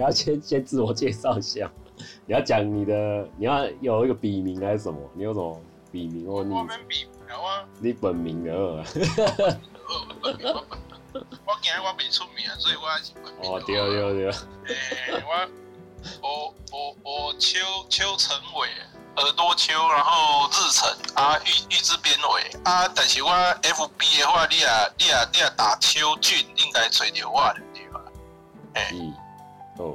你要先先自我介绍一下，你要讲你的，你要有一个笔名还是什么？你有什么笔名或你？我本名有啊。你本名的。我今日我未出名，所以我还是本名。哦，对对对。诶，我我我我邱邱成伟，耳朵邱，然后日成啊，玉玉字边尾啊，但是我 FB 的话，你啊你啊你啊打邱俊，应该找到我的对吧？诶。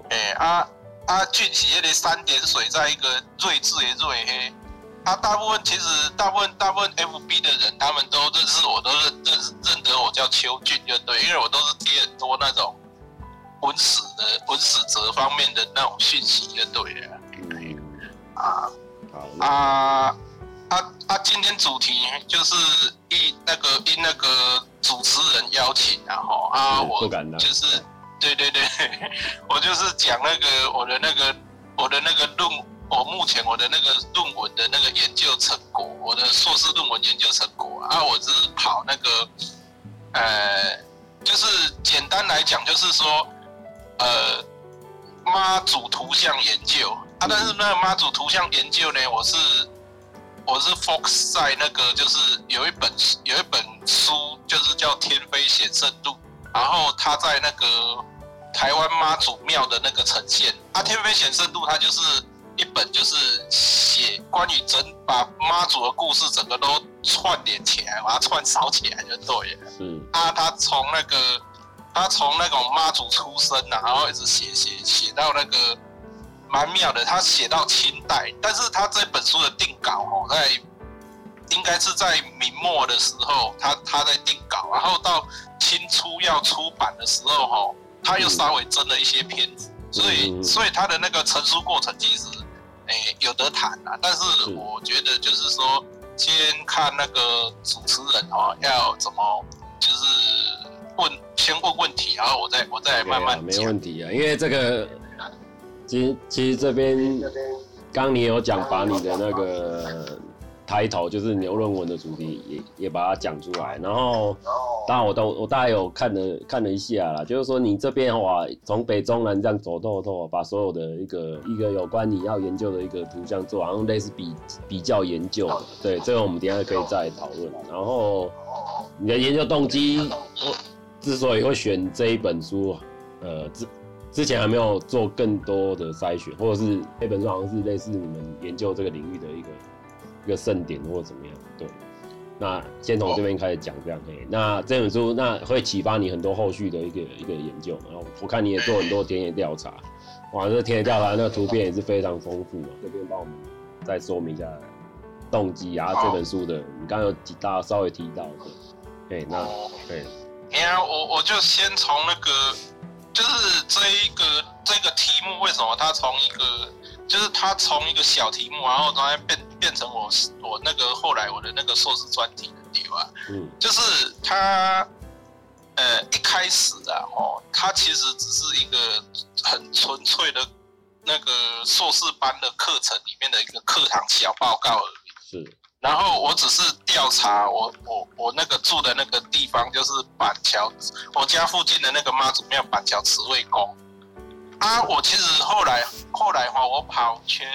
诶、欸，啊啊，俊奇那个三点水，在一个睿智的睿黑。啊，大部分其实大部分大部分 FB 的人，他们都认识我，都认认认得我叫邱俊，就对，因为我都是贴很多那种文史的文史哲方面的那种讯息，就对了。嗯。啊。好。啊啊啊！今天主题就是一那个因那个主持人邀请，然后啊，我就是。对对对，我就是讲那个我的那个我的那个论，我目前我的那个论文的那个研究成果，我的硕士论文研究成果啊，我只是跑那个，呃，就是简单来讲，就是说，呃，妈祖图像研究啊，但是那个妈祖图像研究呢，我是我是 focus 在那个，就是有一本有一本书，就是叫《天妃显圣录》。然后他在那个台湾妈祖庙的那个呈现，他天妃显圣度，他就是一本就是写关于整把妈祖的故事，整个都串联起来，把它串烧起来就对了。嗯，啊，他从那个他从那种妈祖出生啊，然后一直写写写到那个蛮妙的，他写到清代，但是他这本书的定稿哦，在应该是在明末的时候，他他在定稿，然后到。清初要出版的时候，哈，他又稍微增了一些篇幅，所以，所以他的那个成书过程其实，诶，有得谈啊。但是我觉得就是说，先看那个主持人哦，要怎么就是问，先问问题，然后我再我再慢慢讲。没问题啊，因为这个，其实其实这边，刚你有讲把你的那个。抬头就是牛论文的主题也，也也把它讲出来。然后，当然我都我大概有看了看了一下啦，就是说你这边的话，从北中南这样走透透，把所有的一个一个有关你要研究的一个图像做，好像类似比比较研究。对，这个我们等下可以再讨论。然后，你的研究动机，我之所以会选这一本书，呃，之之前还没有做更多的筛选，或者是这本书好像是类似你们研究这个领域的一个。一个盛典或者怎么样？对，那先从这边开始讲这样。嘿，那这本书那会启发你很多后续的一个一个研究。然后我看你也做很多田野调查，哇，这田野调查那个图片也是非常丰富啊。这边帮我们再说明一下动机啊，这本书的你刚刚有提到稍微提到的，对，那对。你看，我我就先从那个，就是这一个这个题目为什么它从一个。就是它从一个小题目，然后突然变变成我我那个后来我的那个硕士专题的地方，嗯，就是他呃一开始啊，哦，他其实只是一个很纯粹的那个硕士班的课程里面的一个课堂小报告而已，是。然后我只是调查我我我那个住的那个地方，就是板桥，我家附近的那个妈祖庙板桥慈惠宫。啊，我其实后来后来哈，我跑全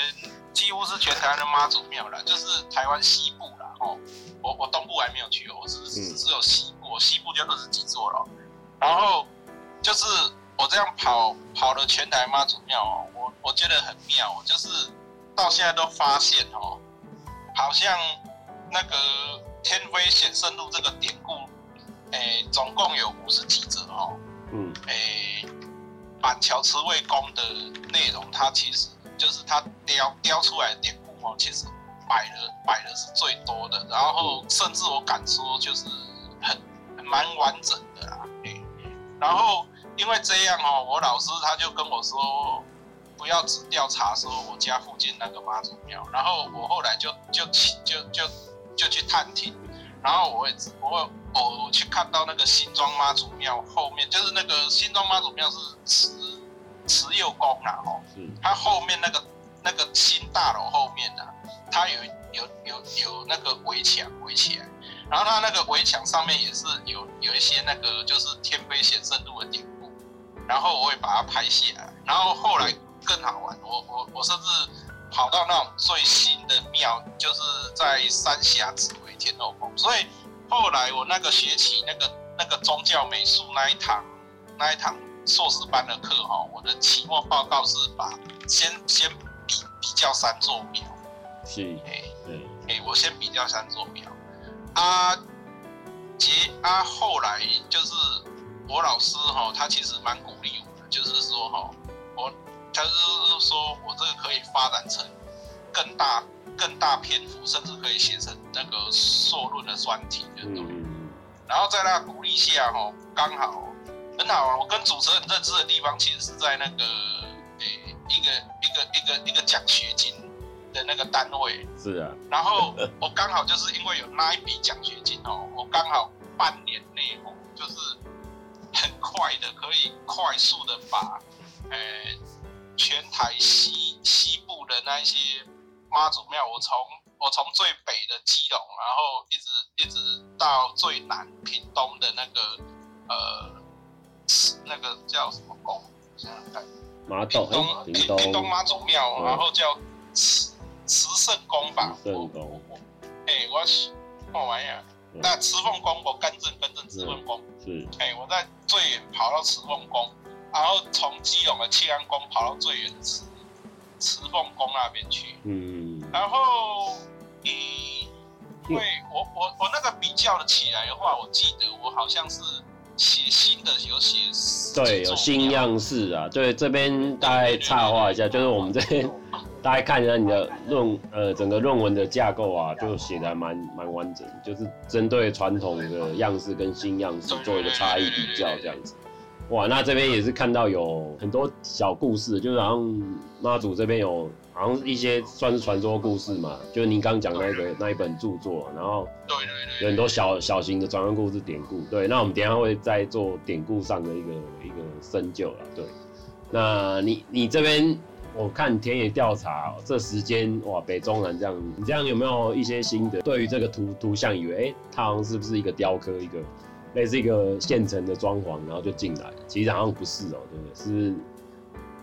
几乎是全台湾的妈祖庙了，就是台湾西部啦哦。我我东部还没有去，我只只有西部，西部就二十几座了。然后就是我这样跑跑了全台妈祖庙哦，我我觉得很妙，就是到现在都发现哦，好像那个天威显圣路这个典故，诶，总共有五十几则哦。嗯，诶。板桥慈惠宫的内容，它其实就是他雕雕出来的典故哦，其实摆的摆的是最多的，然后甚至我敢说就是很蛮完整的啦。然后因为这样哦，我老师他就跟我说，不要只调查说我家附近那个妈祖庙，然后我后来就就就就就去探听，然后我也我我去看到那个新庄妈祖庙后面，就是那个新庄妈祖庙是慈慈幼宫啊，哦，它后面那个那个新大楼后面呢，它有有有有那个围墙围起来，然后它那个围墙上面也是有有一些那个就是天妃显圣路的典故，然后我会把它拍下来，然后后来更好玩，我我我甚至跑到那种最新的庙，就是在三峡紫薇天后宫。所以后来我那个学期那个那个宗教美术那一堂那一堂硕士班的课哈，我的期末报告是把先先比比较三座庙。是，哎，对，哎，我先比较三座庙。啊，结啊，后来就是我老师哈，他其实蛮鼓励我的，就是说哈，我他就是说我这个可以发展成更大、更大篇幅，甚至可以写成那个硕论的专题的东。然后在那鼓励下哈，刚好很好啊。我跟主持人认识的地方，其实是在那个诶一个一个一个一个奖学金。的那个单位是啊，然后我刚好就是因为有那一笔奖学金哦，我刚好半年内哦，就是很快的可以快速的把，呃，全台西西部的那一些妈祖庙，我从我从最北的基隆，然后一直一直到最南屏东的那个呃，那个叫什么宫？想想看，屏东屏东妈祖庙，然后叫。慈慈圣宫吧，慈圣宫。哎、欸，我是什么玩意儿？那慈凤宫，我跟正跟正，慈凤宫。是。哎、欸，我在最远跑到慈凤宫，然后从基隆的庆安宫跑到最远的慈慈凤宫那边去。嗯。然后，一，因为我我我那个比较的起来的话，我记得我好像是写新的有写。对，有新样式啊。对，这边大概插话一下，就是我们这边。大家看一下你的论，呃，整个论文的架构啊，就写的还蛮蛮完整，就是针对传统的样式跟新样式做一个差异比较这样子。哇，那这边也是看到有很多小故事，就是好像妈祖这边有好像一些算是传说故事嘛，就是您刚讲那个那一本著作，然后对对对有很多小小型的传说故事典故。对，那我们等一下会再做典故上的一个一个深究了。对，那你你这边。我看田野调查这时间哇，北中南这样，你这样有没有一些心得？对于这个图图像，以为哎、欸，它好像是不是一个雕刻，一个类似一个现成的装潢，然后就进来？其实好像不是哦、喔，对不对？是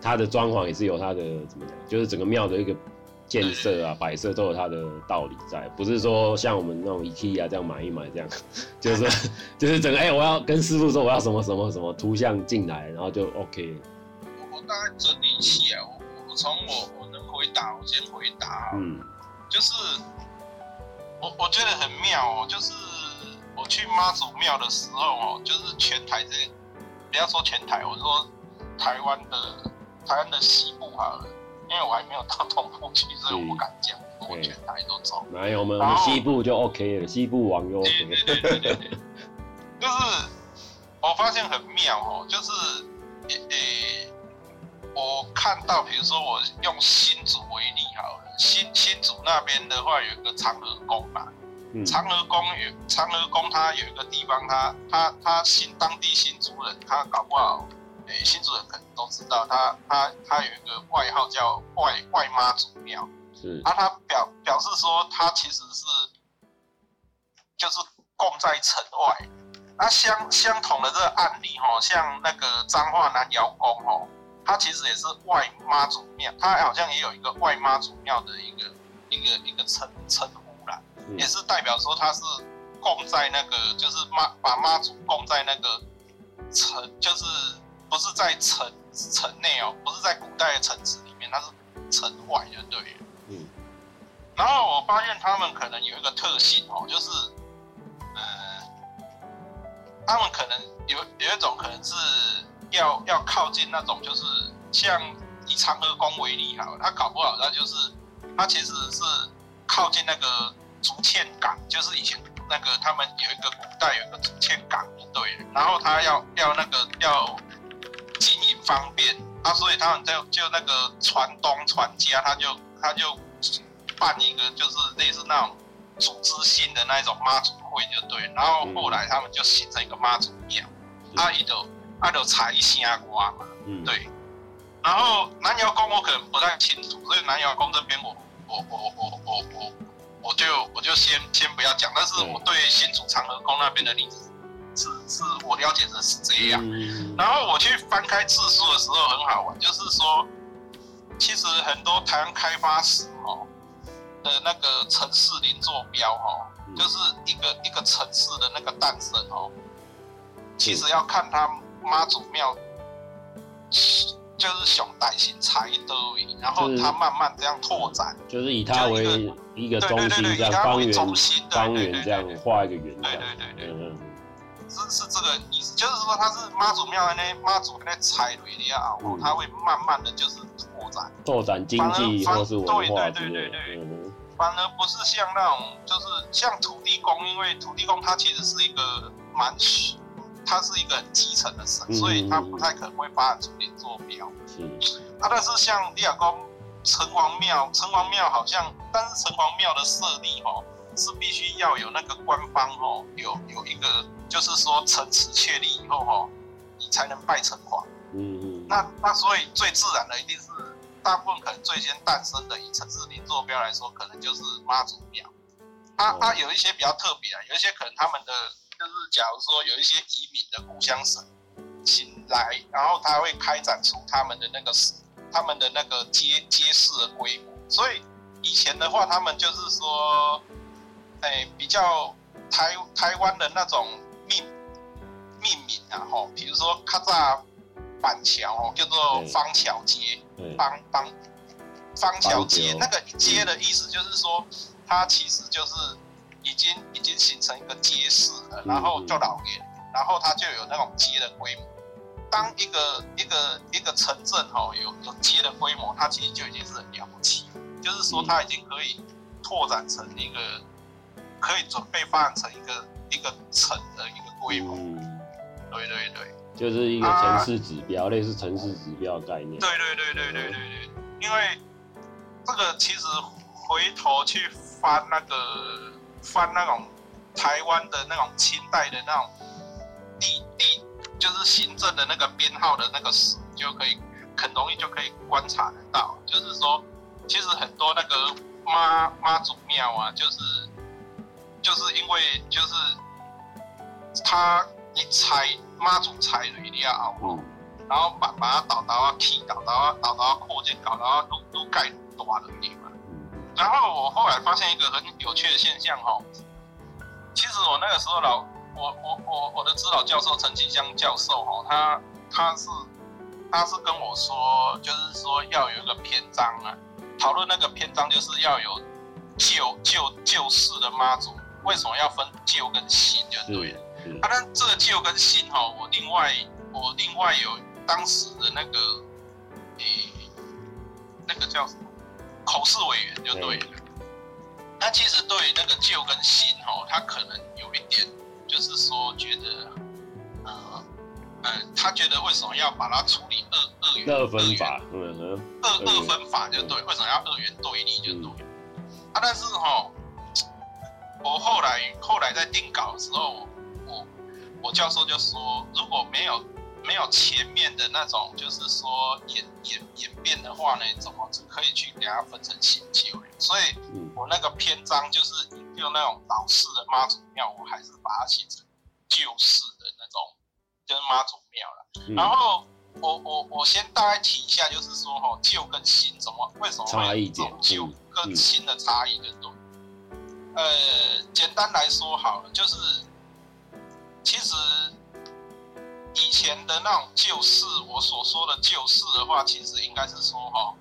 它的装潢也是有它的怎么讲？就是整个庙的一个建设啊、摆设都有它的道理在，不是说像我们那种 IKEA 这样买一买这样，就 是就是整个哎、欸，我要跟师傅说我要什么什么什么图像进来，然后就 OK。我大概整理一下哦。从我我能回答，我先回答。嗯，就是我我觉得很妙哦，就是我去妈祖庙的时候哦，就是全台这，不要说全台，我说台湾的台湾的西部好了，因为我还没有到东部去，所以我不敢讲，我全台都走。没有，我们西部就 OK 了，西部网友 OK。对对对对对，就是我发现很妙哦，就是诶我看到，比如说我用新竹为例好了，新新竹那边的话有一个长乐宫嘛，嗯、长乐宫有长乐宫，它有一个地方，它它它新当地新竹人，他搞不好，诶、欸，新竹人可能都知道，他他他有一个外号叫外外妈祖庙，是，啊，他表表示说他其实是就是供在城外，那相相同的这个案例哈，像那个彰化南窑宫哦。它其实也是外妈祖庙，它好像也有一个外妈祖庙的一个一个一个称称呼啦，也是代表说它是供在那个就是妈把妈祖供在那个城，就是不是在城城内哦，不是在古代的城池里面，它是城外的，对。嗯。然后我发现他们可能有一个特性哦，就是，呃，他们可能有有一种可能是。要要靠近那种，就是像以长乐宫为例哈，他搞不好他就是他其实是靠近那个竹堑港，就是以前那个他们有一个古代有一个竹堑港，对，然后他要要那个要方便啊，所以他们就就那个船东船家他就他就办一个就是类似那种组织新的那种妈祖会就对，然后后来他们就形成一个妈祖庙，阿姨的。他就采星瓜嘛，嗯，对。然后南瑶宫我可能不太清楚，所以南瑶宫这边我我我我我我我就我就先先不要讲。但是我对新竹长和宫那边的例子是是，我了解的是这样。然后我去翻开字书的时候很好玩，就是说，其实很多台湾开发史哦的那个城市零坐标哦，就是一个一个城市的那个诞生哦，其实要看他妈祖庙。就是熊胆型才的，然后他慢慢这样拓展，就是以它为一个中心，这样方圆方圆这样画一个圆。对对对对，嗯，是是这个意思，就是说它是妈祖庙的那妈祖那踩雷的啊，它会慢慢的就是拓展，拓展经济或是文化。对对对对对，反而不是像那种，就是像土地公，因为土地公它其实是一个蛮。它是一个很基层的神，所以它不太可能会发展出连座标。是，啊，但是像李亚公城隍庙，城隍庙好像，但是城隍庙的设立哦，是必须要有那个官方哦，有有一个，就是说城池确立以后哦，你才能拜城隍。嗯嗯。那那所以最自然的一定是，大部分可能最先诞生的以城市邻座标来说，可能就是妈祖庙。它它有一些比较特别啊，有一些可能他们的。就是假如说有一些移民的故乡神请来，然后他会开展出他们的那个他们的那个街街市的规模。所以以前的话，他们就是说，哎、欸，比较台台湾的那种命命名啊，吼，比如说卡扎板桥哦，叫做方桥街，方方方桥街，那个街的意思就是说，它其实就是。已经已经形成一个街市了，然后就老年，然后它就有那种街的规模。当一个一个一个城镇哦有有街的规模，它其实就已经是很了不起，就是说它已经可以拓展成一个，可以准备发展成一个一个城的一个规模。对对对，就是一个城市指标，啊、类似城市指标概念。对对对对对对对，因为这个其实回头去翻那个。翻那种台湾的那种清代的那种地地，就是行政的那个编号的那个史，就可以很容易就可以观察得到。就是说，其实很多那个妈妈祖庙啊，就是就是因为就是他一拆妈祖拆了一定要熬，然后把把它倒到啊起倒到啊倒到啊扩建搞到啊都都盖大的地方。然后我后来发现一个很有趣的现象哈，其实我那个时候老我我我我的指导教授陈启香教授哈，他他是他是跟我说，就是说要有一个篇章啊，讨论那个篇章就是要有救救救世的妈祖，为什么要分旧跟新就对了。啊，但这个旧跟新哈，我另外我另外有当时的那个诶、欸、那个叫什么？口试委员就对了，他其实对那个旧跟新哦，他可能有一点，就是说觉得，呃，呃，他觉得为什么要把它处理二二元二分法，嗯二二分法就对，为什么要二元对立就对，啊，但是哈，我后来后来在定稿的时候，我我教授就说，如果没有。没有前面的那种，就是说演演演变的话呢，怎么可以去给它分成新旧？所以，我那个篇章就是用那种老式的妈祖庙，我还是把它写成旧式的那种，就是妈祖庙了。然后，我我我先大概提一下，就是说哈，旧跟新怎么为什么会有这种旧跟新的差异的多？呃，简单来说好了，就是其实。以前的那种旧事，我所说的旧事的话，其实应该是说哈，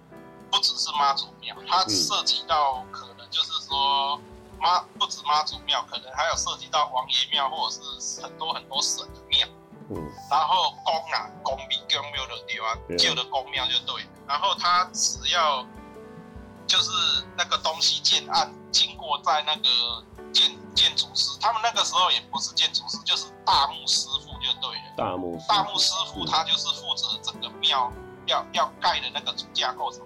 不只是妈祖庙，它涉及到可能就是说妈不止妈祖庙，可能还有涉及到王爷庙或者是很多很多神的庙。嗯。然后宫啊，宫比宫庙的地方，旧的宫庙就对。然后它只要就是那个东西建案经过在那个建建筑师，他们那个时候也不是建筑师，就是大木师傅。就对了，大木大木师傅。他就是负责整个庙要要盖的那个主架构什么，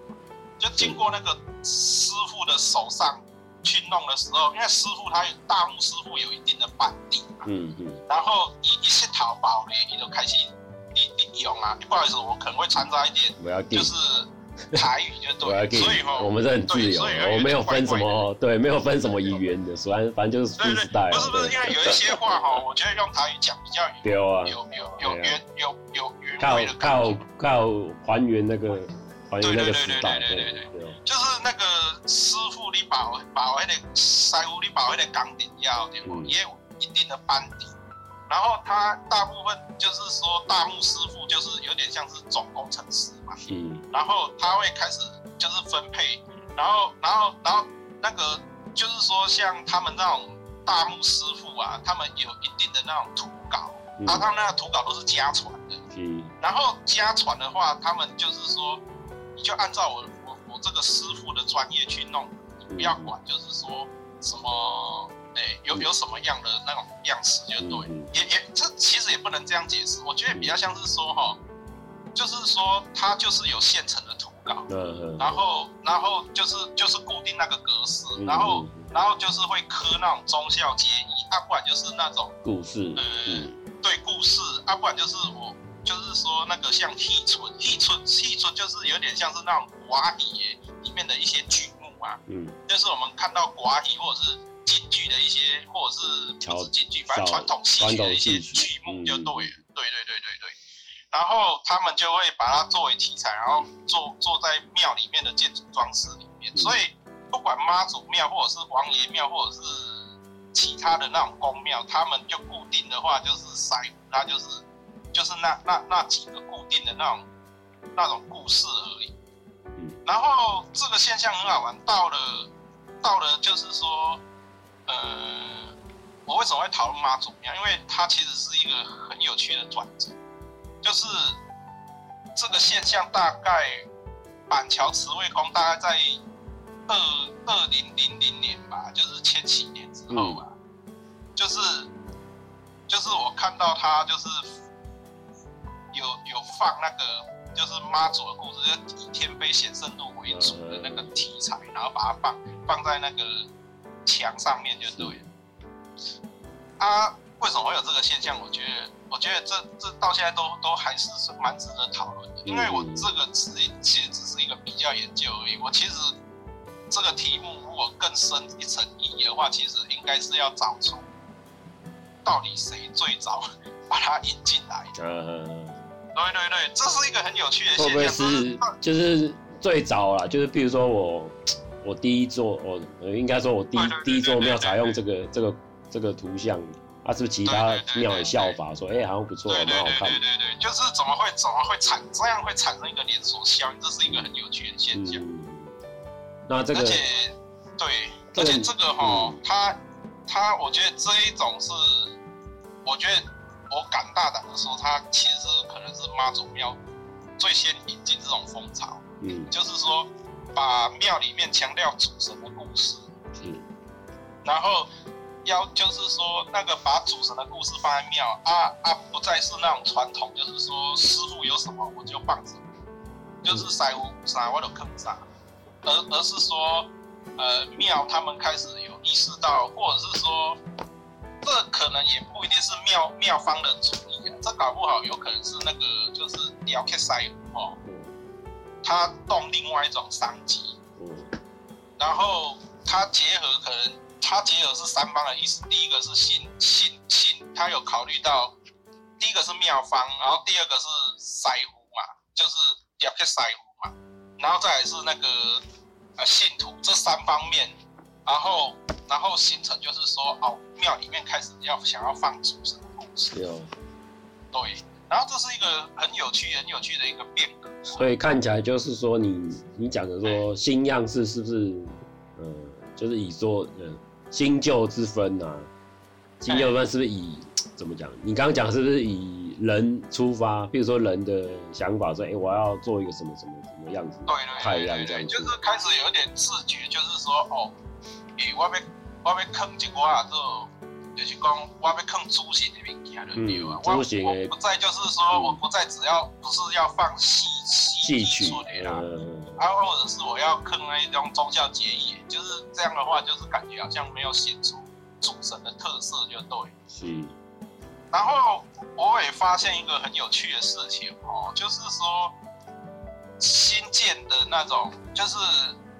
就经过那个师傅的手上去弄的时候，因为师傅他有大木师傅有一定的班底嘛，嗯嗯，然后一一些淘宝呢，你就开始你你用啊，不好意思，我可能会掺杂一点，就是 台语就对，所以哈，我们是很自由，我没有分什么，对，没有分什么语言的，反正反正就是对对，不是不是，因为有一些话哈，我觉得用台语讲比较有啊，有有有原有有原味的靠靠靠还原那个还原那个时代，对对对对对，就是那个师傅你把把那个师傅你把那个钢钉要对不？也有一定的班底。然后他大部分就是说大木师傅就是有点像是总工程师嘛，嗯，然后他会开始就是分配，然后然后然后那个就是说像他们那种大木师傅啊，他们有一定的那种图稿，嗯、啊，他们那个图稿都是家传的，嗯，然后家传的话，他们就是说你就按照我我我这个师傅的专业去弄，你不要管就是说什么。哎、欸，有有什么样的那种样式就对，嗯、也也这其实也不能这样解释，我觉得比较像是说哈，就是说它就是有现成的图稿，嗯、然后然后就是就是固定那个格式，嗯、然后然后就是会刻那种忠孝节义，啊，不然就是那种故事，呃，嗯、对故事，啊，不然就是我就是说那个像戏村，戏村戏村就是有点像是那种国语里面的一些剧目啊，嗯，就是我们看到国语或者是。京剧的一些，或者是不是京剧，反正传统戏曲的一些剧目就对了，嗯、对对对对对。然后他们就会把它作为题材，然后做做在庙里面的建筑装饰里面。所以不管妈祖庙，或者是王爷庙，或者是其他的那种宫庙，他们就固定的话就是师傅，那就是就是那那那几个固定的那种那种故事而已。然后这个现象很好玩，到了到了就是说。呃，我为什么会讨论妈祖庙？因为它其实是一个很有趣的转折，就是这个现象大概板桥慈惠宫大概在二二零零零年吧，就是千禧年之后吧，嗯、就是就是我看到他就是有有放那个就是妈祖的故事，就以天妃显圣路为主的那个题材，然后把它放放在那个。墙上面就对了。啊，为什么会有这个现象？我觉得，我觉得这这到现在都都还是蛮值得讨论的。因为我这个只其实只是一个比较研究而已。我其实这个题目如果更深一层意义的话，其实应该是要找出到底谁最早 把它引进来的。嗯，对对对，这是一个很有趣的现象。会不会是就是最早啦？就是比如说我。我第一座，我应该说，我第一第一座庙采用这个这个这个图像，啊，是不是其他庙也效法说，哎、欸，好像不错，蛮好看。对对对，就是怎么会怎么会产这样会产生一个连锁效应，这是一个很有趣的现象。嗯、那这个，而且对，而且这个哈，它它，我觉得这一种是，我觉得我敢大胆的说，它其实可能是妈祖庙最先引进这种风潮。嗯，就是说。把庙里面强调主神的故事，嗯，然后要就是说那个把主神的故事放在庙啊啊，不再是那种传统，就是说师傅有什么我就放什么，就是师傅啥我都坑啥，而而是说呃庙他们开始有意识到，或者是说这可能也不一定是庙庙方的主意啊，这搞不好有可能是那个就是雕刻师傅哦。他动另外一种商机，然后他结合可能它结合是三方的意思，第一个是信信信，它有考虑到第一个是妙方，然后第二个是腮胡嘛，就是要给师傅嘛，然后再来是那个呃信徒这三方面，然后然后形成就是说哦庙里面开始要想要放主神的故事，对。然后这是一个很有趣、很有趣的一个变革，所以看起来就是说你，你你讲的说新样式是不是，呃，就是以做呃新旧之分呐、啊？新旧之分是不是以怎么讲？你刚刚讲是不是以人出发？比如说人的想法说，哎，我要做一个什么什么什么样子？对对对对，就是开始有点自觉，就是说哦，诶，我要我要坑一个啊，就。就是讲，我要放主神的物件就对啊。我我不再就是说，我不再只要不是要放戏戏曲的啦，啊，或者是我要坑那一种宗教节义，就是这样的话，就是感觉好像没有显出主神的特色，就对。是。然后我也发现一个很有趣的事情哦，就是说新建的那种就是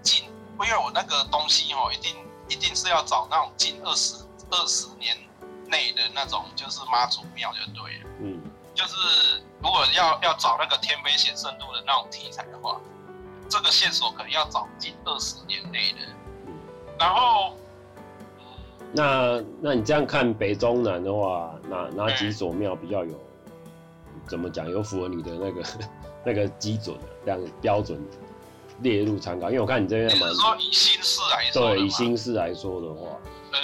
近，因为我那个东西哦，一定一定是要找那种近二十二十年内的那种，就是妈祖庙就对了。嗯，就是如果要要找那个天妃显圣度的那种题材的话，这个线索可能要找近二十年内的。然后，那那你这样看北中南的话，哪哪几所庙比较有？怎么讲？有符合你的那个 那个基准，这样标准列入参考。因为我看你这边蛮，你说以新市来说，对，以新市来说的话，呃，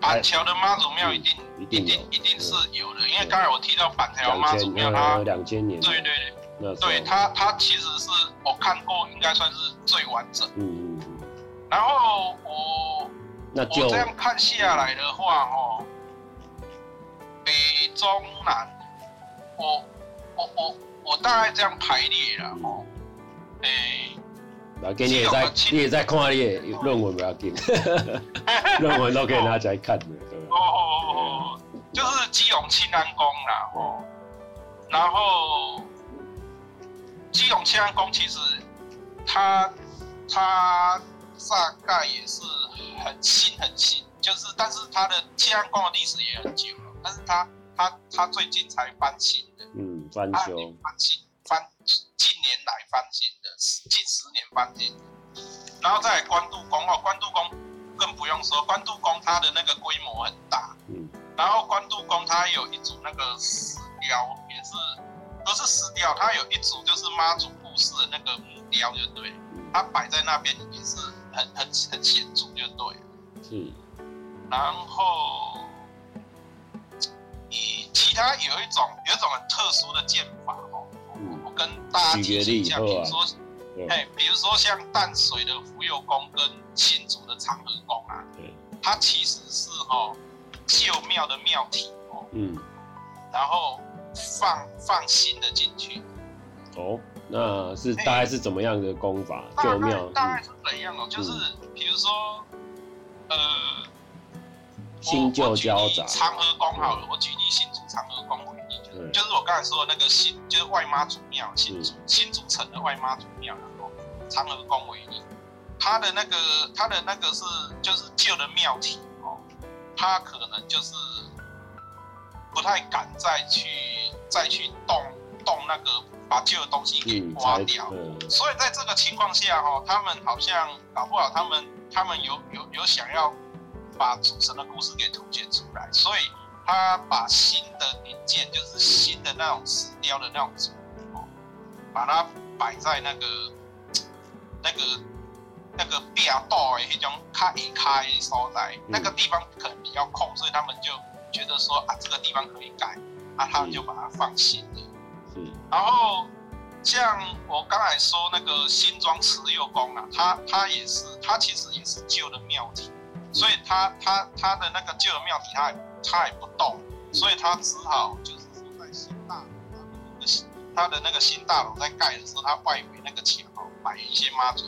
板桥的妈祖庙一定一定一定一定是有的，因为刚才我提到板桥妈祖庙，它两千年，对对对，对他，他其实是我看过，应该算是最完整。嗯嗯嗯。然后我那就我这样看下来的话，哦，北中南。我我我我大概这样排列了哦，哎、欸，老给你也在你也在看你的论文不要紧，论文都可以拿起来看的，哦哦哦，就是基隆清安宫啦，哦，然后基隆清安宫其实它它大概也是很新很新，就是但是它的清安宫的历史也很久了，但是它。它它最近才翻新的，嗯，翻修，翻新翻近年来翻新的，近十年翻新的。然后再来关渡宫哦，关渡宫更不用说，关渡宫它的那个规模很大，嗯，然后关渡宫它有一组那个石雕，也是都是石雕，它有一组就是妈祖故事的那个木雕，就对，它摆在那边也是很很很显著，就对，是，然后。其他有一种有一种很特殊的剑法哦，嗯、我跟大家解释一下，比如说，哎、啊，比如说像淡水的福佑宫跟新竹的长和宫啊，对它其实是哦旧庙的庙体哦，嗯，然后放放心的进去。哦，那是大概是怎么样的功法？旧庙大概是怎样哦？嗯、就是比如说，呃。新旧交杂。长和宫好了，我举例新竹长和宫为例，就是就是我刚才说的那个新，就是外妈祖庙，新竹新竹城的外妈祖庙，然后长和宫为例，它的那个它的那个是就是旧的庙体哦，它可能就是不太敢再去再去动动那个把旧的东西给刮掉，所以在这个情况下哈，他们好像搞不好他们他们有有有想要。把主神的故事给凸显出来，所以他把新的零件，就是新的那种石雕的那种主哦，把它摆在那个那个那个壁道的那种卡一卡的所在，那个地方可能比较空，所以他们就觉得说啊，这个地方可以改，啊，他们就把它放新的。嗯，然后像我刚才说那个新庄慈幼宫啊，它它也是，它其实也是旧的庙体。所以他他他的那个旧的庙体，他也他也不动，所以他只好就是说在新大楼，他的那个新大楼在盖的时候，他外围那个墙哦摆一些妈祖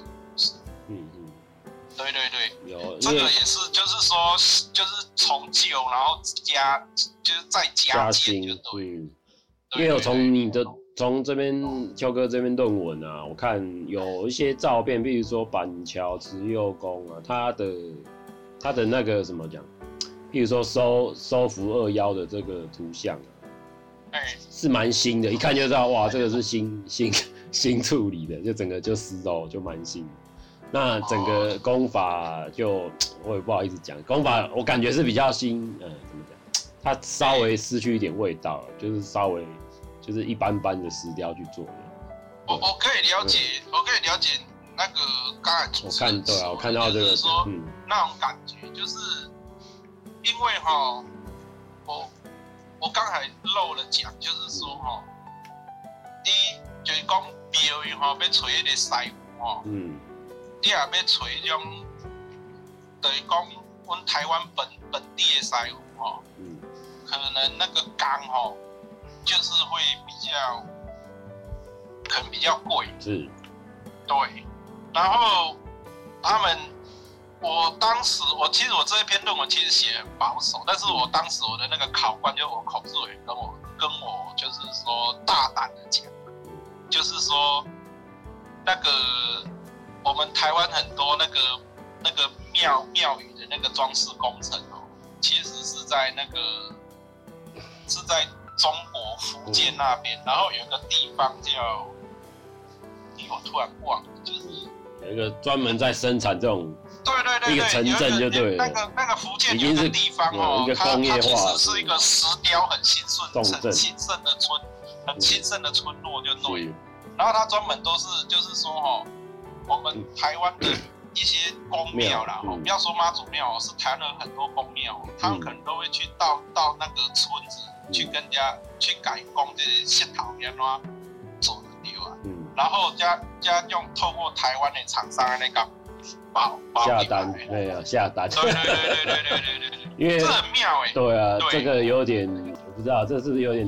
对对对，有这个也是，就是说就是从旧然后加就是再加建就对。嗯，因为我从你的从这边秋哥这边论文啊，我看有一些照片，比如说板桥慈幼宫啊，他的。他的那个什么讲，譬如说收收服二妖的这个图像啊，是蛮新的，一看就知道哇，这个是新 新新处理的，就整个就湿哦，就蛮新。那整个功法就 我也不好意思讲，功法我感觉是比较新，嗯，怎么讲？它稍微失去一点味道，就是稍微就是一般般的石雕去做的。我我可以了解，我可以了解。那个刚才我看对啊，我看到这个，说那种感觉，就是因为哈，我我刚才漏了讲，就是说哈，第一就是讲庙宇哈要吹一个师傅哈，嗯，你也要找一种，等于讲我们台湾本本地的师傅哦，嗯，可能那个钢哦，就是会比较，可能比较贵，是，对。然后他们，我当时我其实我这一篇论文其实写很保守，但是我当时我的那个考官就我考试委跟我跟我就是说大胆的讲，就是说，那个我们台湾很多那个那个庙庙宇的那个装饰工程哦，其实是在那个是在中国福建那边，嗯、然后有一个地方叫，我突然忘了，就是有一个专门在生产这种。对对对对，一个城镇就对了。那个那个福建有个地方哦，它它其实是一个石雕很兴盛、很兴盛的村，很兴盛的村落就对了。然后它专门都是就是说哈，我们台湾的一些公庙啦，哈，不要说妈祖庙，是台湾的很多公庙，他们可能都会去到到那个村子去跟人家去改工这些石头边喏做的对啊。嗯。然后加加用透过台湾的厂商来搞。下单，对呀，下单。对对对对对对对对，因为这很妙哎。对啊，这个有点，我不知道，这是不是有点？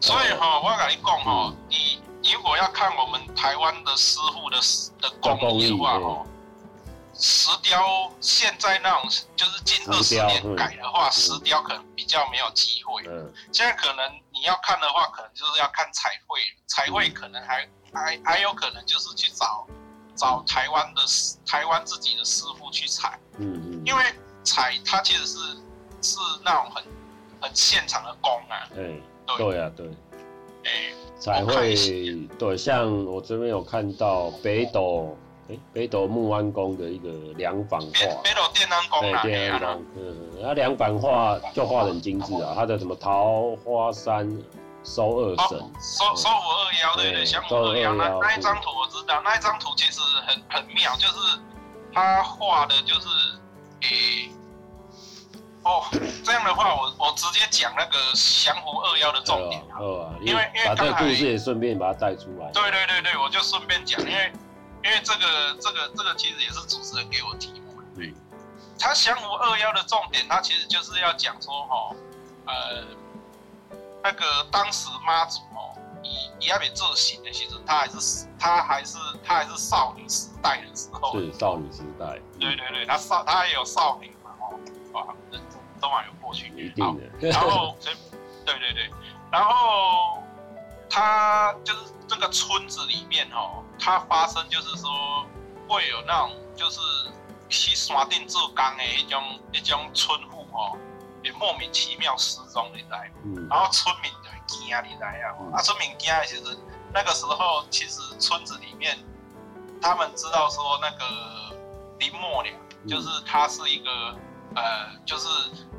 所以哈，我跟你讲哈，你你如果要看我们台湾的师傅的的工艺的话哦，石雕现在那种就是近二十年改的话，石雕可能比较没有机会。嗯。现在可能你要看的话，可能就是要看彩绘，彩绘可能还还还有可能就是去找。找台湾的台湾自己的师傅去采，嗯嗯，因为采它其实是是那种很很现场的工啊，对。对啊对，哎，彩绘对，像我这边有看到北斗哎北斗木安宫的一个两版画，北斗电安宫啊，电安宫，嗯，它两版画就画得很精致啊，它的什么桃花山。收二神，收收五二幺，对对，降五二幺。那那一张图我知道，那一张图其实很很妙，就是他画的，就是诶，哦，这样的话，我我直接讲那个降服二幺的重点啊，因为因为这个故事也顺便把它带出来。对对对对，我就顺便讲，因为因为这个这个这个其实也是主持人给我题目的。对，他降服二幺的重点，他其实就是要讲说哈，呃。那个当时妈祖哦，以以阿美这行的，其实他还是他还是他还是少女时代的时候，是少女时代。对对对，他少他也有少女嘛哦，哇，都还有过去一定的。然后，对对对，然后他就是这个村子里面哦，他发生就是说会有那种就是去山顶做工的一种一种村户哦。也莫名其妙失踪，你知道？嗯，然后村民就惊，你知道啊？嗯、啊，村民惊，其实那个时候，其实村子里面，他们知道说那个林默娘，就是他是一个，呃，就是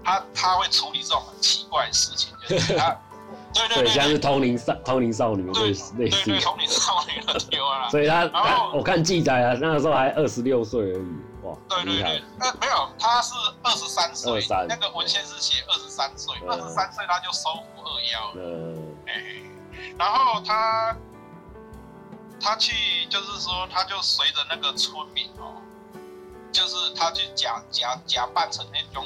他他会处理这种很奇怪的事情，就是他，对对对，像是通灵少通灵少女，对，类似通灵少女的丢啊。所以他，我看记载啊，那个时候还二十六岁而已。哇，对对对，呃，没有，他是二十三岁，那个文献是写二十三岁，二十三岁他就收服二妖了，嗯，哎，然后他他去，就是说，他就随着那个村民哦，就是他去假假假扮成那种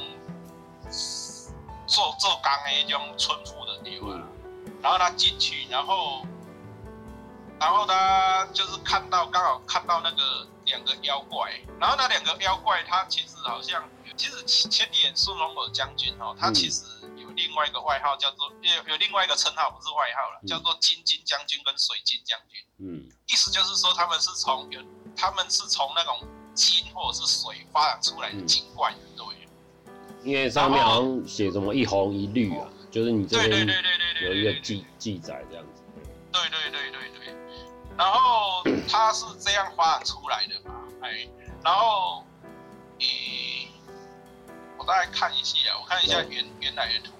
做做工的那种村妇的女儿，然后他进去，然后然后他就是看到刚好看到那个。两个妖怪，然后那两个妖怪，他其实好像，其实千里眼孙龙耳将军哦，他其实有另外一个外号叫做，有有另外一个称号，不是外号了，叫做金金将军跟水晶将军。嗯，意思就是说他们是从有，他们是从那种金或者是水发展出来的精怪，对。因为上面好像写什么一红一绿啊，就是你这边有一个记记载这样子。对对对对对。然后 它是这样发展出来的嘛？哎，然后，你，我大概看一下，我看一下原原来的图，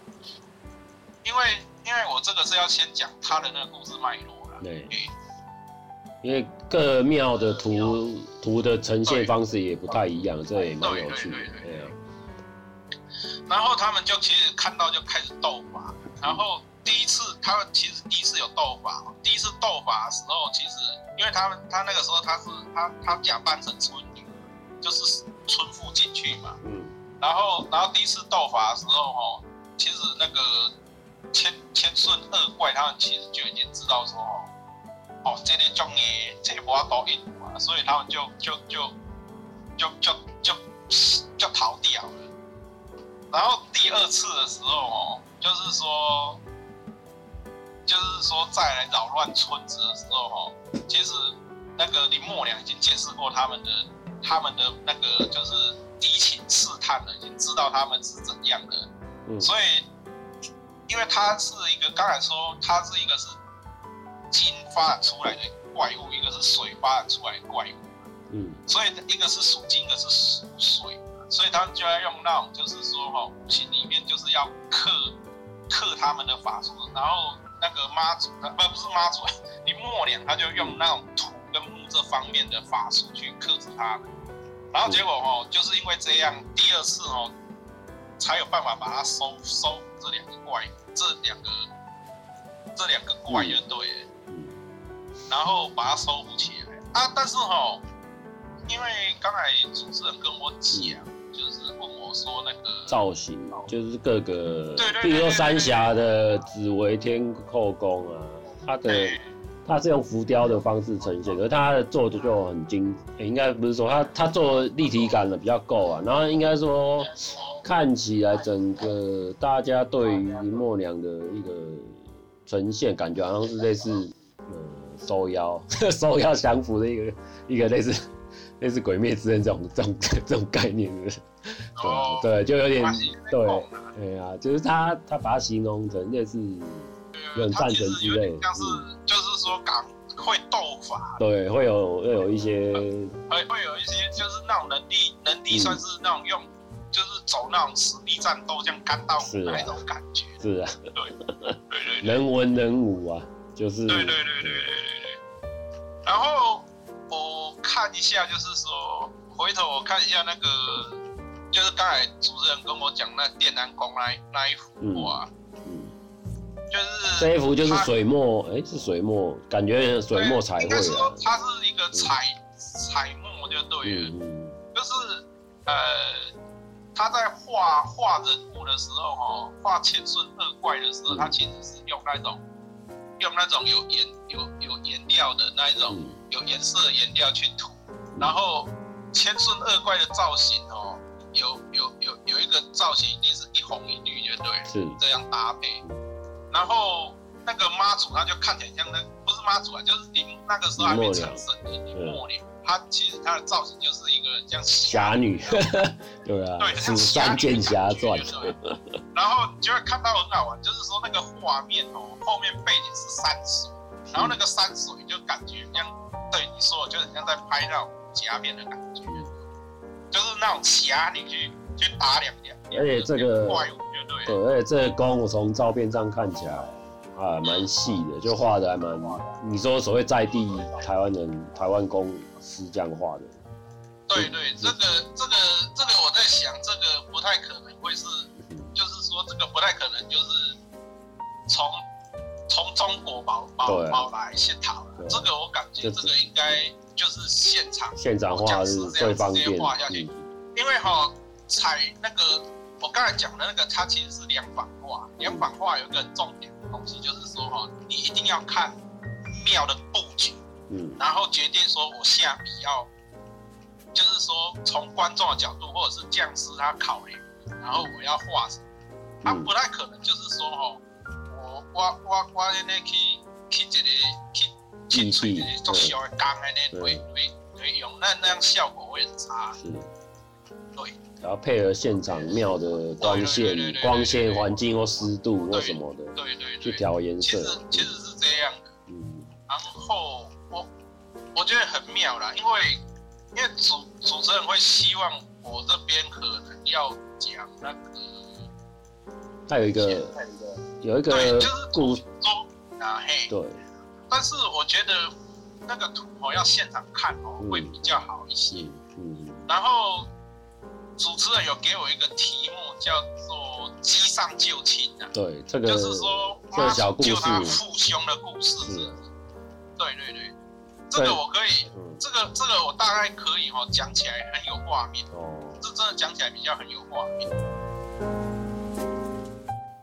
因为因为我这个是要先讲它的那个故事脉络啊。对，因为各庙的图图的呈现方式也不太一样，这也蛮有趣的。对啊。然后他们就其实看到就开始斗法，然后。第一次，他们其实第一次有斗法。第一次斗法的时候，其实因为他们他那个时候他是他他假扮成村女，就是村妇进去嘛。嗯。然后然后第一次斗法的时候，哦，其实那个千千顺二怪他们其实就已经知道说，哦，这里中耶，这波多印嘛，所以他们就就就就就就就逃掉了。然后第二次的时候，哦，就是说。就是说再来扰乱村子的时候哦，其实那个林默娘已经见识过他们的他们的那个就是敌情试探了，已经知道他们是怎样的，嗯、所以因为他是一个刚才说他是一个是金发展出来的怪物，一个是水发展出来的怪物，嗯，所以一个是属金，一个是属水。所以他们就要用那种，就是说哈，五行里面就是要克克他们的法术，然后那个妈祖，不不是妈祖，你默娘他就用那种土跟木这方面的法术去克制他们，然后结果哦，就是因为这样，第二次哦，才有办法把它收收服这两个怪，这两个这两个怪乐队，然后把它收服起来啊，但是哈，因为刚才主持人跟我讲。就是问我说那个造型，就是各个，比如说三峡的紫薇天后宫啊，它的它是用浮雕的方式呈现，可是它的做的就很精，欸、应该不是说它它做立体感的比较够啊，然后应该说看起来整个大家对于林默娘的一个呈现，感觉好像是类似呃收妖收妖降服的一个一个类似。类似《鬼灭之刃》这种这种这种概念对对，就有点对，对啊，就是他他把它形容成类似有点战神之类，像是就是说港会斗法，对，会有会有一些会会有一些就是那种能力能力算是那种用、嗯、就是走那种实力战斗，像干道武那种感觉，是啊，对对对，能文人武啊，就是对对对对对对对，然后。我看一下，就是说，回头我看一下那个，就是刚才主持人跟我讲那电南宫那那一幅画，嗯，就是这一幅就是水墨，哎、欸，是水墨，感觉水墨彩绘，应该说它是一个彩、嗯、彩墨就对了，嗯、就是呃，他在画画人物的时候，哈，画千顺二怪的时候，他、嗯、其实是用那种。用那种有颜有有颜料的那一种有颜色的颜料去涂，然后千顺二怪的造型哦，有有有有一个造型一定是一红一绿，就对，是。这样搭配。然后那个妈祖，他就看起来像那妈祖啊，就是林那个时候还没成神的林默娘，他其实她的造型就是一个像侠女，对啊，对，像《三剑侠传》。然后你就会看到很好玩，就是说那个画面哦，后面背景是山水，然后那个山水就感觉像，对你说，就很像在拍那种假面的感觉，就是那种侠女去去打两两，而且这个怪物就对，对，而且这个宫我从照片上看起来啊，蛮细的，就画的还蛮，你说所谓在地台湾人台湾公司这样画的，对对，这个这个这个我在想，这个不太可能会是。就是说，这个不太可能，就是从从中国宝宝宝来现讨了。这个我感觉，这个应该就是现场现场画是最方便。画下去，因为哈彩那个我刚才讲的那个，它其实是两版画。两版画有一个很重点的东西，就是说哈，你一定要看庙的布局，嗯，然后决定说我下笔要，就是说从观众的角度，或者是匠师他考虑。然后我要画什么？他不太可能，就是说哈，我我我我那去去这个去去吹这个做小的钢的那会会会用，那那样效果会很差。是，对。然后配合现场庙的光线、光线环境或湿度或什么的，对对，去调颜色。其实其实是这样的。嗯。然后我我觉得很妙啦，因为因为主主持人会希望我这边可能要。讲那个，还有一个，有一个，对，就是古说啊嘿，对。但是我觉得那个图哦，要现场看哦，会比较好一些。嗯。然后主持人有给我一个题目，叫做“机上救亲”的。对，这个就是说妈祖救他父兄的故事。是。对对对，这个我可以，这个这个我大概可以哦，讲起来很有画面。哦。这真的讲起来比较很有画面。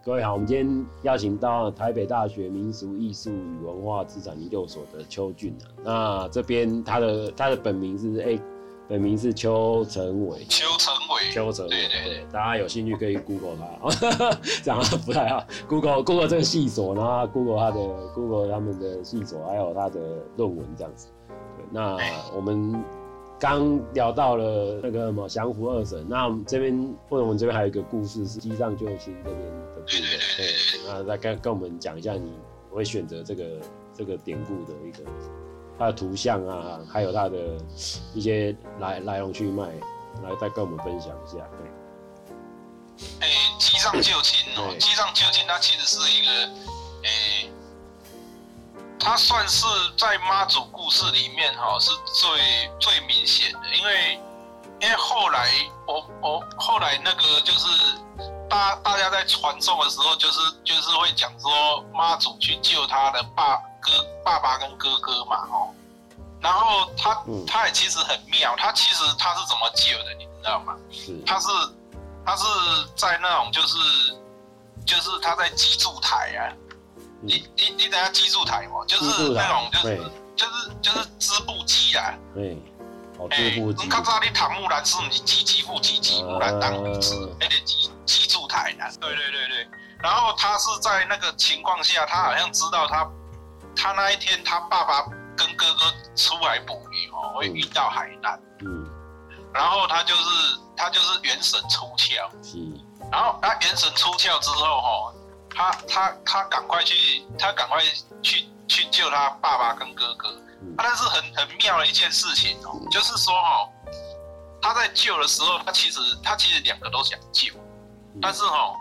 各位好，我们今天邀请到台北大学民俗艺术与文化资产研究所的邱俊啊。那这边他的他的本名是哎本名是邱成伟。邱成伟。邱成伟。对对对，大家有兴趣可以 Google 他，这样不太好。Google Google 这个系所，然后 Google 他的 Google 他们的系所，还有他的论文这样子。对，那我们刚聊到了那个什么降服二神，那这边或者我们这边还有一个故事是姬上救星这边的部分。对，那再跟跟我们讲一下，你会选择这个这个典故的一个。它的图像啊，还有它的一些来来龙去脉，来再跟我们分享一下。对，哎、欸，姬上救亲哦，机上救亲，它其实是一个，哎、欸，它算是在妈祖故事里面哈，是最最明显的，因为因为后来我我后来那个就是大大家在传颂的时候，就是就是会讲说妈祖去救他的爸。哥爸爸跟哥哥嘛，哦，然后他他也其实很妙，他其实他是怎么救的，你知道吗？是，他是他是在那种就是就是他在基柱台啊，你你你等下基筑台嘛，就是那种就是就是就是织布机啊，对，哦织布机。你看木兰是你基基布基基木兰当舞子，那个基基筑台啊，对对对对，然后他是在那个情况下，他好像知道他。他那一天，他爸爸跟哥哥出来捕鱼哦，会遇到海难。嗯。然后他就是他就是元神出窍。嗯。然后他元神出窍之后哦，他他他赶快去，他赶快去去救他爸爸跟哥哥。嗯。但是很很妙的一件事情哦，就是说哦，他在救的时候，他其实他其实两个都想救，但是哦，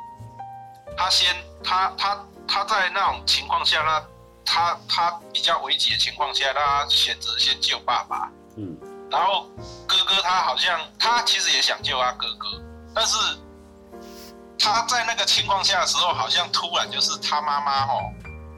他先他他他在那种情况下那。他他比较危急的情况下，他选择先救爸爸。嗯，然后哥哥他好像他其实也想救他哥哥，但是他在那个情况下的时候，好像突然就是他妈妈哦，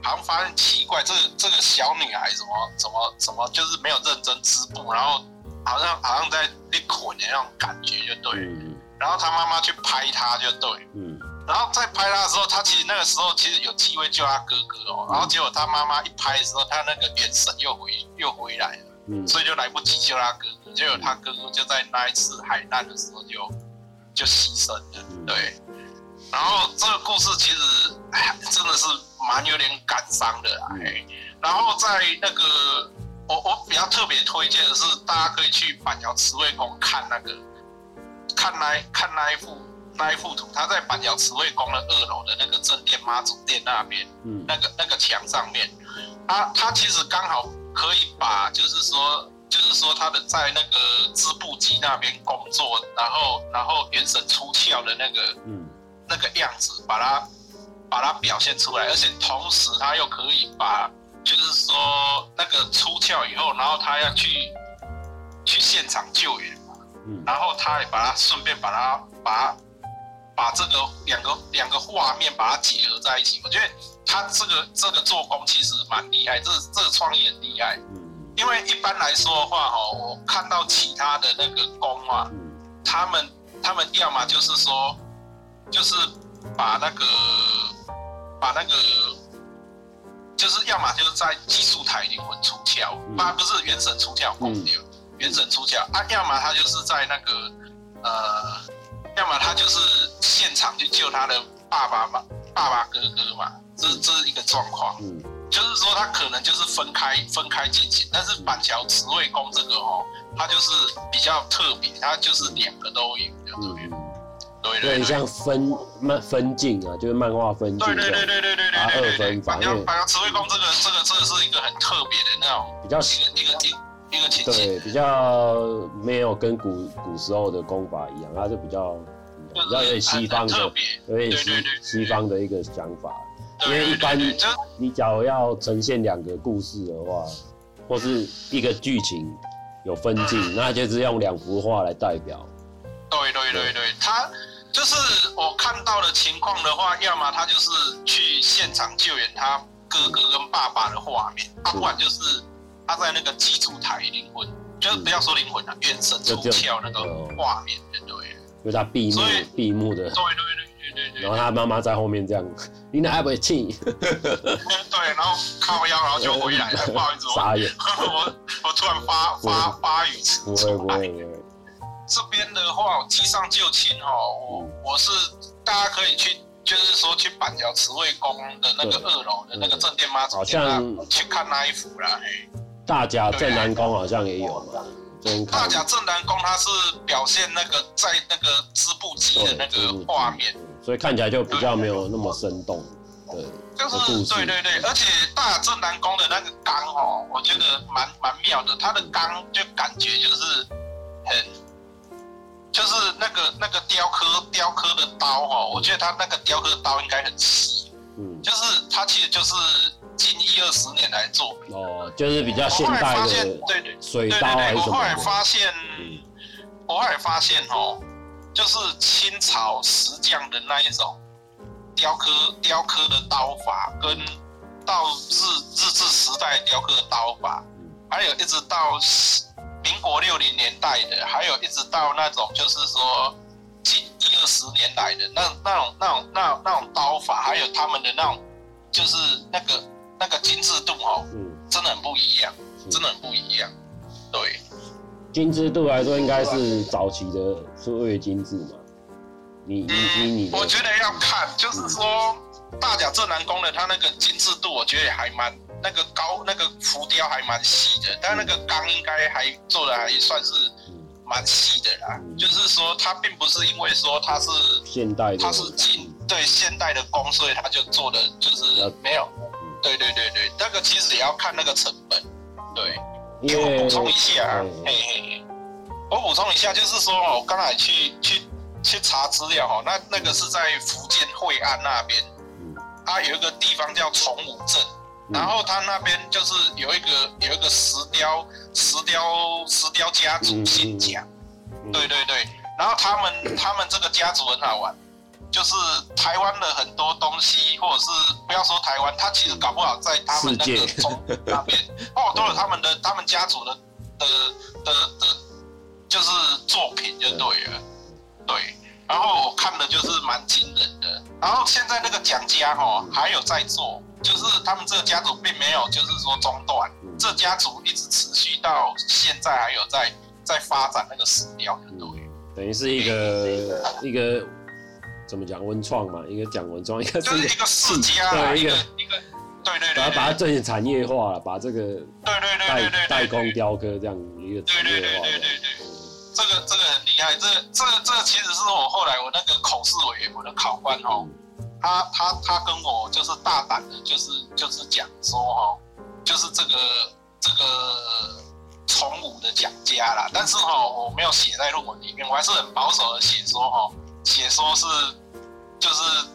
好像发现奇怪，这个这个小女孩怎么怎么怎么就是没有认真织布，然后好像好像在被捆的那种感觉就对。嗯，然后他妈妈去拍他就对。嗯。然后在拍他的时候，他其实那个时候其实有机会救他哥哥哦，然后结果他妈妈一拍的时候，他那个眼神又回又回来了，嗯，所以就来不及救他哥哥，结果他哥哥就在那一次海难的时候就就牺牲了，对。然后这个故事其实哎真的是蛮有点感伤的哎。然后在那个我我比较特别推荐的是，大家可以去板桥慈惠宫看那个看那看那一幅。那一幅图，他在板桥慈惠宫的二楼的那个正殿妈祖殿那边，嗯，那个那个墙上面，他他其实刚好可以把，就是说，就是说他的在那个织布机那边工作，然后然后元神出窍的那个，嗯，那个样子，把它把它表现出来，而且同时他又可以把，就是说那个出窍以后，然后他要去去现场救援嘛，嗯，然后他也把它顺便把它把它。把这个两个两个画面把它结合在一起，我觉得他这个这个做工其实蛮厉害，这这个创意很厉害。因为一般来说的话，哦，我看到其他的那个工啊，他们他们要么就是说，就是把那个把那个，就是要么就是在技术台灵魂出窍，啊不是原神出窍，嗯，元神出窍啊，要么他就是在那个呃。要么他就是现场去救他的爸爸嘛，爸爸哥哥嘛，这是这是一个状况。嗯，就是说他可能就是分开分开进行，但是板桥慈惠宫这个哦，他就是比较特别，他就是两个都有，嗯，对对对，像分漫分镜啊，就是漫画分镜，对对对对对对对，二分法。板桥慈惠宫这个这个这个是一个很特别的那种比较一个一个一。一个情对，比较没有跟古古时候的功法一样，它是比较比较有点西方的，有点西西方的一个想法。因为一般你假如要呈现两个故事的话，或是一个剧情有分镜，那就是用两幅画来代表。对对对对，他就是我看到的情况的话，要么他就是去现场救援他哥哥跟爸爸的画面，他不管就是。他在那个基础台灵魂，就是不要说灵魂了，元神出窍那个画面，对，因为他闭目闭目的，对对对对对，然后他妈妈在后面这样你哪还不会气？对，然后靠腰，然后就回来了，不好意思，傻眼。我我突然发发发语词不会不会不会。这边的话，机上就寝哦，我我是大家可以去，就是说去板桥慈惠宫的那个二楼的那个正殿妈祖，好像去看那一幅啦。大甲镇南宫好像也有嘛。大甲镇南宫它是表现那个在那个织布机的那个画面，所以看起来就比较没有那么生动。对，就是对对对，而且大甲镇澜宫的那个缸哦，我觉得蛮蛮妙的，它的缸就感觉就是很。就是那个那个雕刻雕刻的刀哦，我觉得它那个雕刻的刀应该很细，嗯，就是它其实就是近一二十年来做哦，就是比较现代的，对对水刀还是什么？我后来发现，我后来发现哦，就是清朝石匠的那一种雕刻雕刻的刀法，跟到日日治时代雕刻的刀法，还有一直到。民国六零年代的，还有一直到那种就是说近一二十年来的那那种那种那那种刀法，还有他们的那种就是那个那个精致度哦，嗯，真的很不一样，真的很不一样。对，精致度来说，应该是早期的最精致嘛。你你你你，我觉得要看，就是说大甲镇南宫的它那个精致度，我觉得也还蛮。那个高那个浮雕还蛮细的，但那个钢应该还做的还算是蛮细的啦。嗯、就是说，它并不是因为说它是现代的，它是近对现代的工，所以它就做的就是没有。对对对对，那个其实也要看那个成本。对，给我补充一下，嘿嘿嘿，我补充一下，就是说我刚才去去去查资料哈，那那个是在福建惠安那边，它有一个地方叫崇武镇。然后他那边就是有一个有一个石雕石雕石雕家族姓蒋，对对对。然后他们他们这个家族很好玩，就是台湾的很多东西，或者是不要说台湾，他其实搞不好在他们那个中那边哦，都有他们的他们家族的的的的，就是作品就对了，对。然后我看的就是蛮惊人的。然后现在那个蒋家哈还有在做。就是他们这个家族并没有，就是说中断，嗯、这家族一直持续到现在，还有在在发展那个石雕，对，等于是一个一个怎么讲文创嘛，一个讲文创，一个是一个世家，对一个一个对对对，把它把它做成产业化了，把这个对对对对对代工雕刻这样一个产业化，对对对对对，这个这个很厉害，这这这个其实是我后来我那个口试委员，我的考官哦。他他他跟我就是大胆的，就是就是讲说哈，就是这个这个崇武的讲家啦，但是哈我没有写在论文里面，我还是很保守的写说哈，写说是就是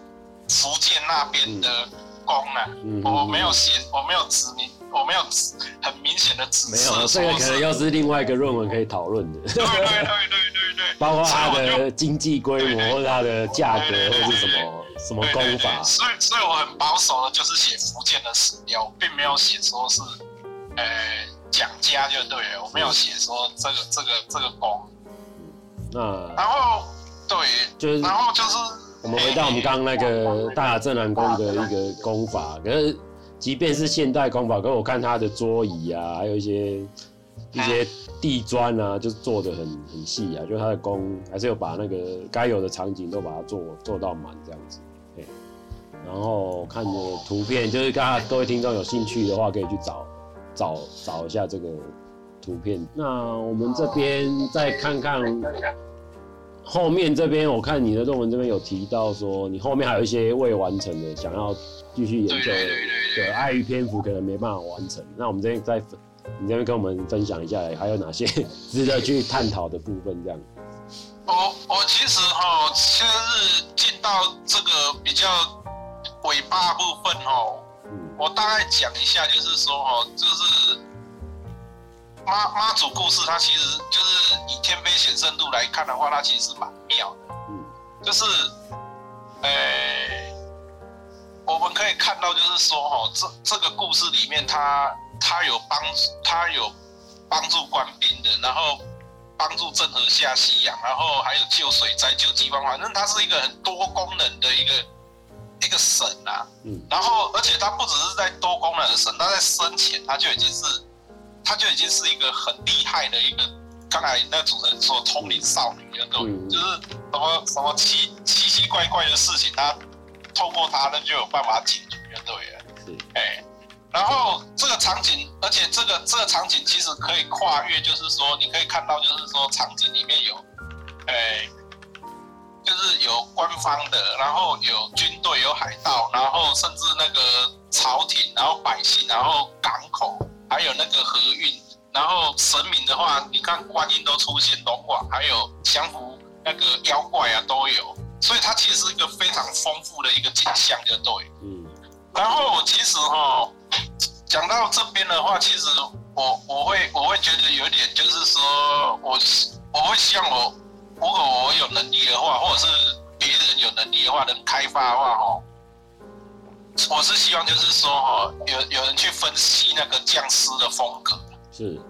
福建那边的宫啊，我没有写，我没有指明，我没有指很明显的指示。没有，这个可能又是另外一个论文可以讨论的。对对对对对对，包括它的经济规模或者它的价格或是什么。什么功法？所以，所以我很保守的，就是写福建的史料，并没有写说是，呃，蒋家就对了，我没有写说这个这个这个功。那然后对，就是然后就是我们回到我们刚刚那个大甲镇澜宫的一个功法，可是即便是现代功法，可是我看他的桌椅啊，还有一些一些地砖啊，就做的很很细啊，就他的功还是有把那个该有的场景都把它做做到满这样子。然后看的图片，就是大家各位听众有兴趣的话，可以去找找找一下这个图片。那我们这边再看看后面这边，我看你的论文这边有提到说，你后面还有一些未完成的，想要继续研究的，对，碍于篇幅可能没办法完成。那我们这边再你这边跟我们分享一下，还有哪些 值得去探讨的部分？这样。我我其实哈，现在是进到这个比较。尾巴部分哦，我大概讲一下，就是说哦，就是妈妈祖故事，它其实就是以天妃显圣度来看的话，它其实是蛮妙的。嗯，就是，呃，我们可以看到，就是说哦，这这个故事里面，它它有帮它有帮助官兵的，然后帮助郑和下西洋，然后还有救水灾、救饥荒，反正它是一个很多功能的一个。一个神啊，嗯，然后而且他不只是在多功能的神，他在生前他就已经是，他就已经是一个很厉害的一个，刚才那主持人说通灵少女，对，嗯、就是什么什么奇奇奇怪怪的事情，他透过他呢就有办法解决，就对。了，是，哎、欸，然后这个场景，而且这个这个场景其实可以跨越，就是说你可以看到，就是说场景里面有，哎、欸。就是有官方的，然后有军队，有海盗，然后甚至那个朝廷，然后百姓，然后港口，还有那个河运，然后神明的话，你看观音都出现，龙王，还有降服那个妖怪啊都有，所以它其实是一个非常丰富的一个景象，就对。嗯。然后其实哈，讲到这边的话，其实我我会我会觉得有点，就是说我我会希望我。如果我有能力的话，或者是别人有能力的话，能开发的话，哦，我是希望就是说，哈，有有人去分析那个匠师的风格。是。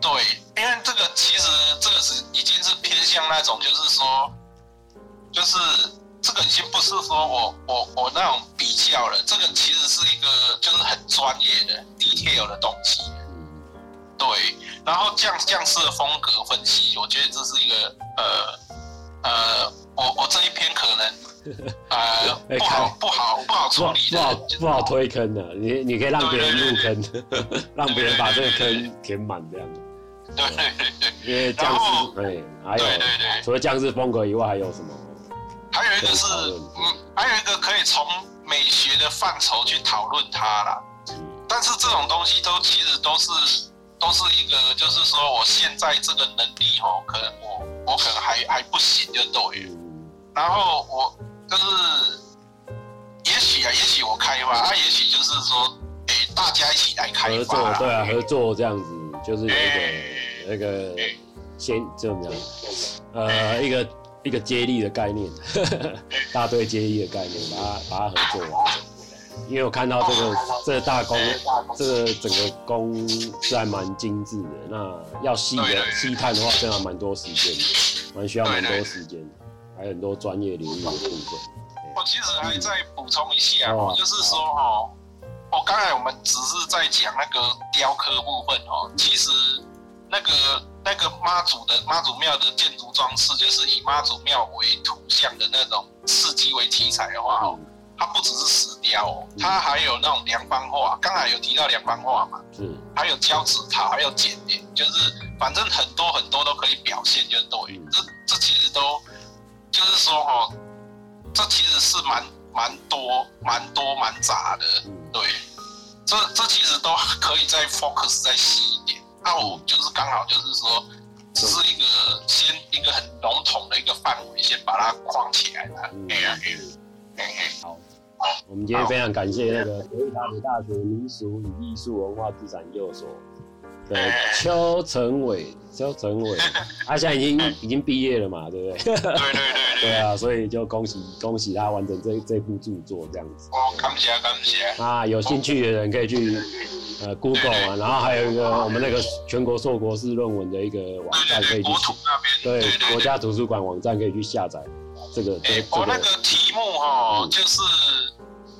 对，因为这个其实这个是已经是偏向那种，就是说，就是这个已经不是说我我我那种比较了，这个其实是一个就是很专业的 detail 的东西。对，然后匠匠师的风格分析，我觉得这是一个呃呃，我我这一篇可能呃 不好不好不好处理的，不好不好推坑的，你你可以让别人入坑，让别人把这个坑填满这样子。对对对对，因为僵尸，对，还有对对对，除了僵尸风格以外，还有什么？还有一个是嗯，还有一个可以从美学的范畴去讨论它啦。但是这种东西都其实都是。都是一个，就是说，我现在这个能力哦，可能我我可能还还不行，就对了。然后我就是，也许啊，也许我开发，啊，也许就是说，哎，大家一起来开发。合作，对啊，合作这样子，就是有一个那个先怎么样，呃，一个一个接力的概念，大队接力的概念，把它把它合作完成。因为我看到这个这个大工，这个整个工是还蛮精致的。那要细的细探的话，真的蛮多时间的，蛮需要蛮多时间，还有很多专业领域的部分。我其实还再补充一下，嗯、就是说哈，我刚才我们只是在讲那个雕刻部分哦，其实那个那个妈祖的妈祖庙的建筑装饰，就是以妈祖庙为图像的那种刺激为题材的话，嗯它不只是石雕哦，它还有那种梁方画，刚才有提到梁方画嘛，是，还有交趾塔，还有剪黏，就是反正很多很多都可以表现，就对。这这其实都就是说哦，这其实是蛮蛮多蛮多蛮杂的，对。这这其实都可以再 focus 再细一点。那我就是刚好就是说，只是一个先一个很笼统的一个范围，先把它框起来了。哎呀哎，好。我们今天非常感谢那个国立台北大学民俗与艺术文化资产研究所的邱成伟，邱成伟，他现在已经已经毕业了嘛，对不对？对对对 对啊，所以就恭喜恭喜他完成这这部著作这样子。哦，感谢感谢。啊，有兴趣的人可以去呃 Google 啊，然后还有一个我们那个全国硕博士论文的一个网站可以去，对国家图书馆网站可以去下载。这个，这个、我那个题目哈、哦，就是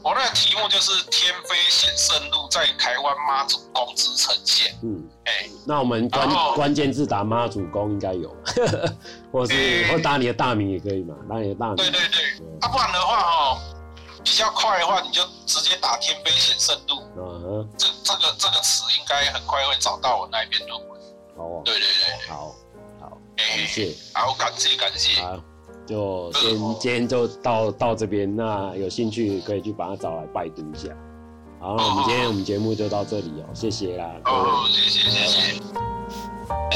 我那个题目就是“天妃显圣路在台湾妈祖宫之呈现”。嗯，哎，那我们关关键字打妈祖宫应该有，或是或打你的大名也可以嘛，打你的大名。对对对，啊，不然的话哦，比较快的话，你就直接打“天妃显圣路”。嗯，这这个这个词应该很快会找到我那边论文。哦，对对对，好，好，感谢，好，感谢感谢。就先今天就到到这边，那有兴趣可以去把它找来拜读一下。好，那我们今天我们节目就到这里哦，谢谢啦，哦，谢谢谢谢。